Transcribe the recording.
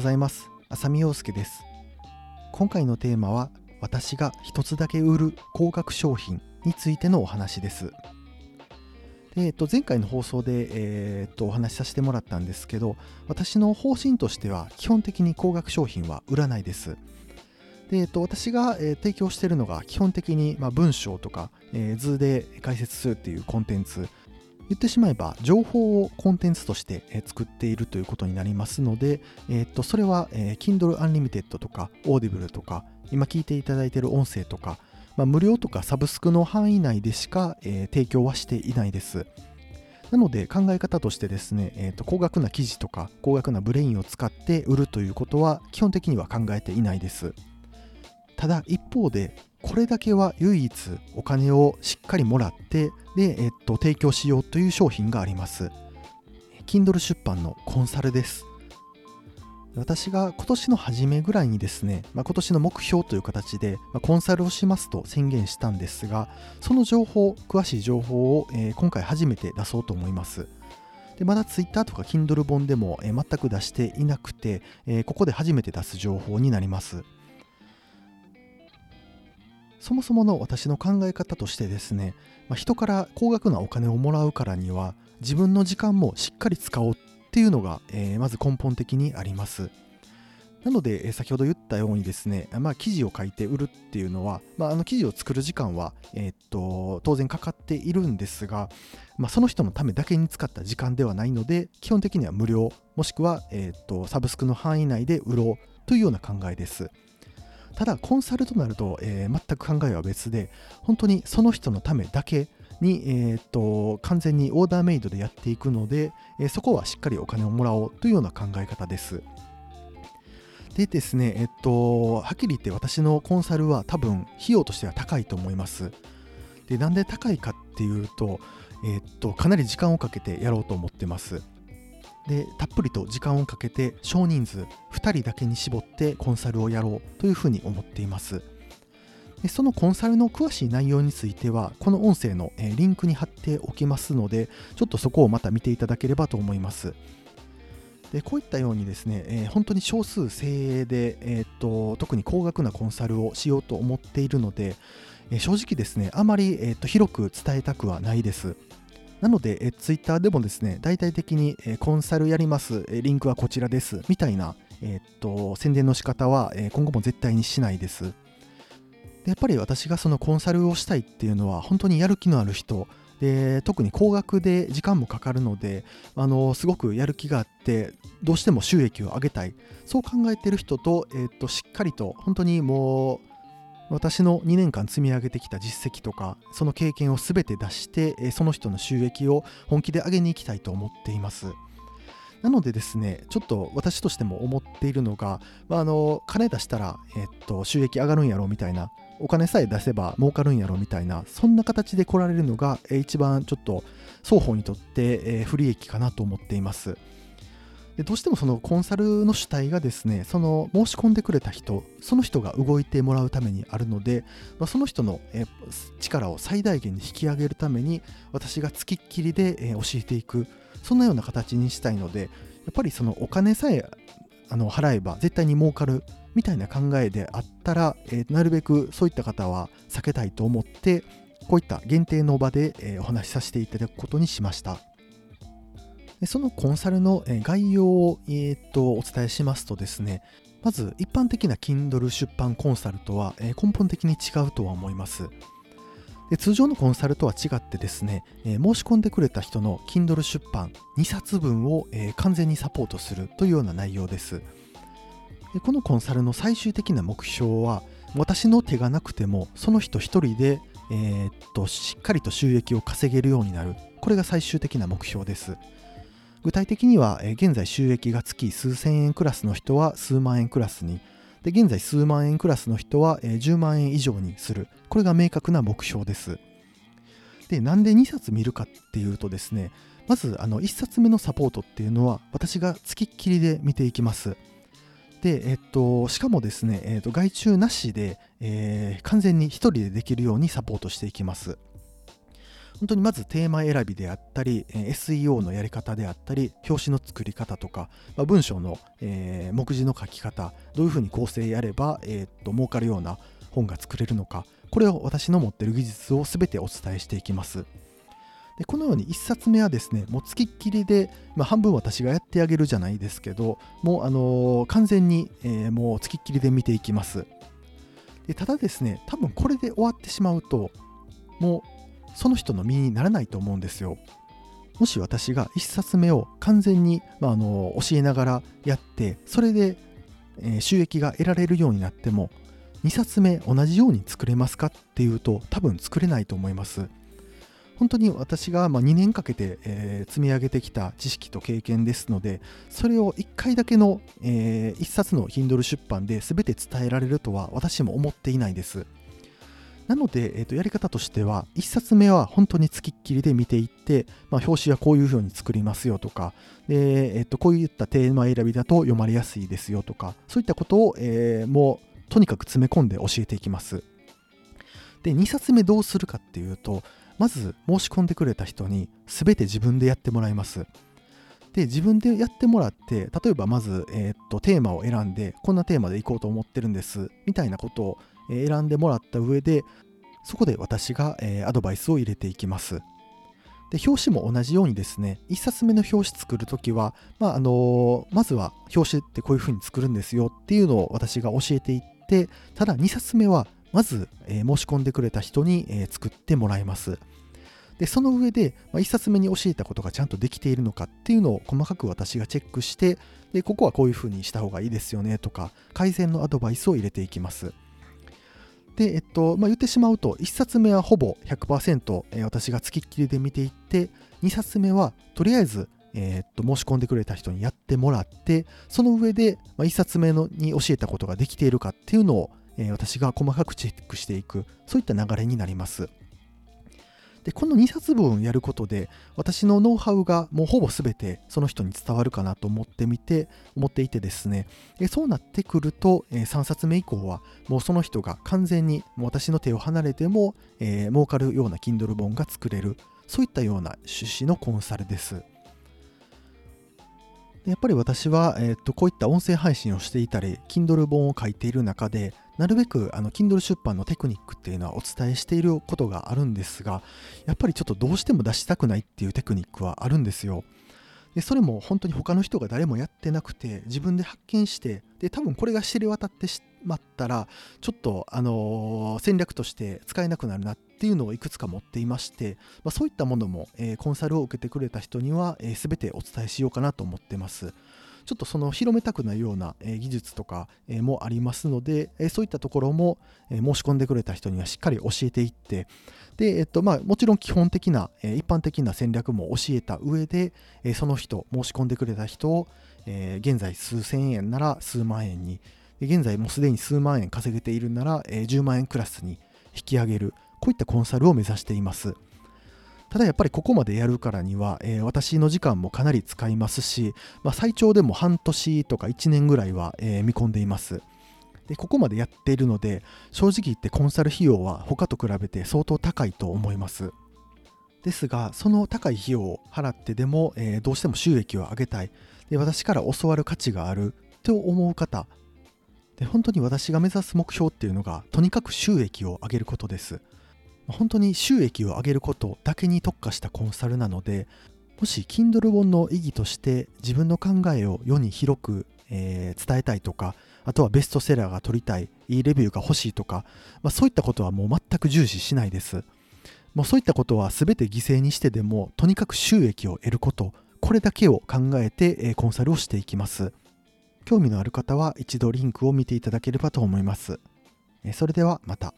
ございます。浅見陽介です。今回のテーマは私が一つだけ売る高額商品についてのお話です。で、えっと、前回の放送で、えー、っとお話しさせてもらったんですけど私の方針としては基本的に高額商品は売らないです。で、えっと、私が、えー、提供しているのが基本的に、まあ、文章とか、えー、図で解説するっていうコンテンツ言ってしまえば情報をコンテンツとして作っているということになりますので、えー、とそれは、Kindle Unlimited とか Audible とか今聞いていただいている音声とか、まあ、無料とかサブスクの範囲内でしか、提供はしていないです。なので考え方としてですね、えー、と高額な記事とか高額なブレインを使って売るということは基本的には考えていないです。ただ一方でこれだけは唯一お金をしっかりもらってで、えっと、提供しようという商品があります。Kindle 出版のコンサルです。私が今年の初めぐらいにですね、まあ、今年の目標という形で、まあ、コンサルをしますと宣言したんですがその情報詳しい情報を、えー、今回初めて出そうと思います。でまだ Twitter とか Kindle 本でも、えー、全く出していなくて、えー、ここで初めて出す情報になります。そもそもの私の考え方としてですね、まあ、人から高額なお金をもらうからには自分の時間もしっかり使おうっていうのが、えー、まず根本的にあります。なので、えー、先ほど言ったようにですね、まあ、記事を書いて売るっていうのは、まあ、あの記事を作る時間は、えー、っと当然かかっているんですが、まあ、その人のためだけに使った時間ではないので基本的には無料もしくは、えっとサブスクの範囲内で売ろうというような考えです。ただコンサルとなると、えー、全く考えは別で本当にその人のためだけに、えー、っと完全にオーダーメイドでやっていくので、えー、そこはしっかりお金をもらおうというような考え方です。でですね、えっと、はっきり言って私のコンサルは多分費用としては高いと思います。で、なんで高いかっていうと、えっと、かなり時間をかけてやろうと思ってます。でたっぷりと時間をかけて少人数2人だけに絞ってコンサルをやろうというふうに思っています。でそのコンサルの詳しい内容についてはこの音声の、リンクに貼っておきますのでちょっとそこをまた見ていただければと思います。でこういったようにですね、えー、本当に少数精鋭で、えー、っと特に高額なコンサルをしようと思っているので、えー、正直ですねあまり、えー、っと広く伝えたくはないです。なので、えツイッターでもですね、大々的に、えコンサルやります、えリンクはこちらです、みたいな、えー、っと宣伝の仕方は、え今後も絶対にしないです。でやっぱり私がそのコンサルをしたいっていうのは、本当にやる気のある人、で特に高額で時間もかかるのであのすごくやる気があってどうしても収益を上げたい。そう考えてる人と,、えー、っとしっかりと本当にもう私の2年間積み上げてきた実績とかその経験を全て出してその人の収益を本気で上げに行きたいと思っています。なのでですねちょっと私としても思っているのが、まあ、あの金出したら、えっと、収益上がるんやろみたいなお金さえ出せば儲かるんやろみたいなそんな形で来られるのが一番ちょっと双方にとって不利益かなと思っています。でどうしてもそのコンサルの主体がですねその申し込んでくれた人その人が動いてもらうためにあるので、まあ、その人のえ力を最大限に引き上げるために私がつきっきりでえ教えていくそんなような形にしたいのでやっぱりそのお金さえあの払えば絶対に儲かるみたいな考えであったら、え、なるべくそういった方は避けたいと思ってこういった限定の場で、え、お話しさせていただくことにしました。でそのコンサルの概要を、えー、とお伝えしますとですね、まず一般的な Kindle 出版コンサルとは根本的に違うとは思います。で通常のコンサルとは違ってですね、えー、申し込んでくれた人の Kindle 出版2冊分を、えー、完全にサポートするというような内容です。でこのコンサルの最終的な目標は私の手がなくてもその人一人で、えー、っとしっかりと収益を稼げるようになる。これが最終的な目標です。具体的には、現在収益が月数千円クラスの人は数万円クラスに、で現在数万円クラスの人は、10万円以上にする。これが明確な目標です。で、なんで2冊見るかっていうとですね、まずあの1冊目のサポートっていうのは私が付きっきりで見ていきます。で、えっと、しかもですね、えっと、外注なしで、えー、完全に1人でできるようにサポートしていきます。本当にまずテーマ選びであったり、え SEO のやり方であったり表紙の作り方とか、まあ、文章の、えー、目次の書き方どういうふうに構成やれば、えー、っと儲かるような本が作れるのかこれを私の持ってる技術を全てお伝えしていきます。でこのように1冊目はですねもう付きっきりで、まあ、半分私がやってあげるじゃないですけどもう、あのー、完全に、えー、もう付きっきりで見ていきます。でただですね多分これで終わってしまうともうその人の身にならないと思うんですよ。もし私が1冊目を完全に、まあ、あの教えながらやってそれで、収益が得られるようになっても2冊目同じように作れますかっていうと多分作れないと思います。本当に私が2年かけて、積み上げてきた知識と経験ですのでそれを1回だけの、え、1冊の Kindle 出版で全て伝えられるとは私も思っていないです。なので、えー、とやり方としては1冊目は本当につきっきりで見ていって、まあ、表紙はこういうふうに作りますよとかで、えー、とこういったテーマ選びだと読まれやすいですよとかそういったことを、えー、もうとにかく詰め込んで教えていきます。で2冊目どうするかっていうとまず申し込んでくれた人に全て自分でやってもらいます。で自分でやってもらって例えばまず、えー、っとテーマを選んでこんなテーマでいこうと思ってるんですみたいなことを選んでもらった上でそこで私が、えアドバイスを入れていきます。で表紙も同じようにですね1冊目の表紙作るときは、まああのまずは表紙ってこういう風に作るんですよっていうのを私が教えていってただ2冊目はまず、え申し込んでくれた人に、え作ってもらいます。でその上で、ま、1冊目に教えたことがちゃんとできているのかっていうのを細かく私がチェックしてでここはこういうふうにした方がいいですよねとか改善のアドバイスを入れていきます。で、えっとまあ、言ってしまうと1冊目はほぼ100%、えー、私が付きっきりで見ていって2冊目はとりあえずえー、っと申し込んでくれた人にやってもらってその上で、まあ、1冊目のに教えたことができているかっていうのを、えー、私が細かくチェックしていくそういった流れになります。でこの2冊分やることで私のノウハウがもうほぼ全てその人に伝わるかなと思ってみて思っていてですねそうなってくるとえ3冊目以降はもうその人が完全に私の手を離れても、えー、儲かるような Kindle 本が作れるそういったような趣旨のコンサルです。やっぱり私は、えー、とこういった音声配信をしていたり Kindle 本を書いている中でなるべくあの Kindle 出版のテクニックっていうのはお伝えしていることがあるんですがやっぱりちょっとどうしても出したくないっていうテクニックはあるんですよ。でそれも本当に他の人が誰もやってなくて自分で発見してで多分これが知れ渡ってしまったらちょっと、あのー、戦略として使えなくなるなっっていうのをいくつか持っていまして、まあ、そういったものも、えー、コンサルを受けてくれた人には、えー、全てお伝えしようかなと思ってます。ちょっとその広めたくないような、え技術とか、えもありますので、えそういったところも、え申し込んでくれた人にはしっかり教えていってで、えっとまあ、もちろん基本的な、え一般的な戦略も教えた上で、えその人申し込んでくれた人を、え現在数千円なら数万円に現在もうすでに数万円稼げているなら、え10万円クラスに引き上げるこういったコンサルを目指しています。ただやっぱりここまでやるからには、えー、私の時間もかなり使いますし、まあ、最長でも半年とか1年ぐらいは、えー、見込んでいます。でここまでやっているので正直言ってコンサル費用は他と比べて相当高いと思います。ですがその高い費用を払ってでも、えー、どうしても収益を上げたいで私から教わる価値があると思う方で本当に私が目指す目標っていうのがとにかく収益を上げることです。本当に収益を上げることだけに特化したコンサルなのでもし Kindle 本の意義として自分の考えを世に広く、えー、伝えたいとかあとはベストセラーが取りたいいいレビューが欲しいとか、まあ、そういったことはもう全く重視しないです。もうそういったことは全て犠牲にしてでもとにかく収益を得ることこれだけを考えて、えー、コンサルをしていきます。興味のある方は一度リンクを見ていただければと思います。それではまた。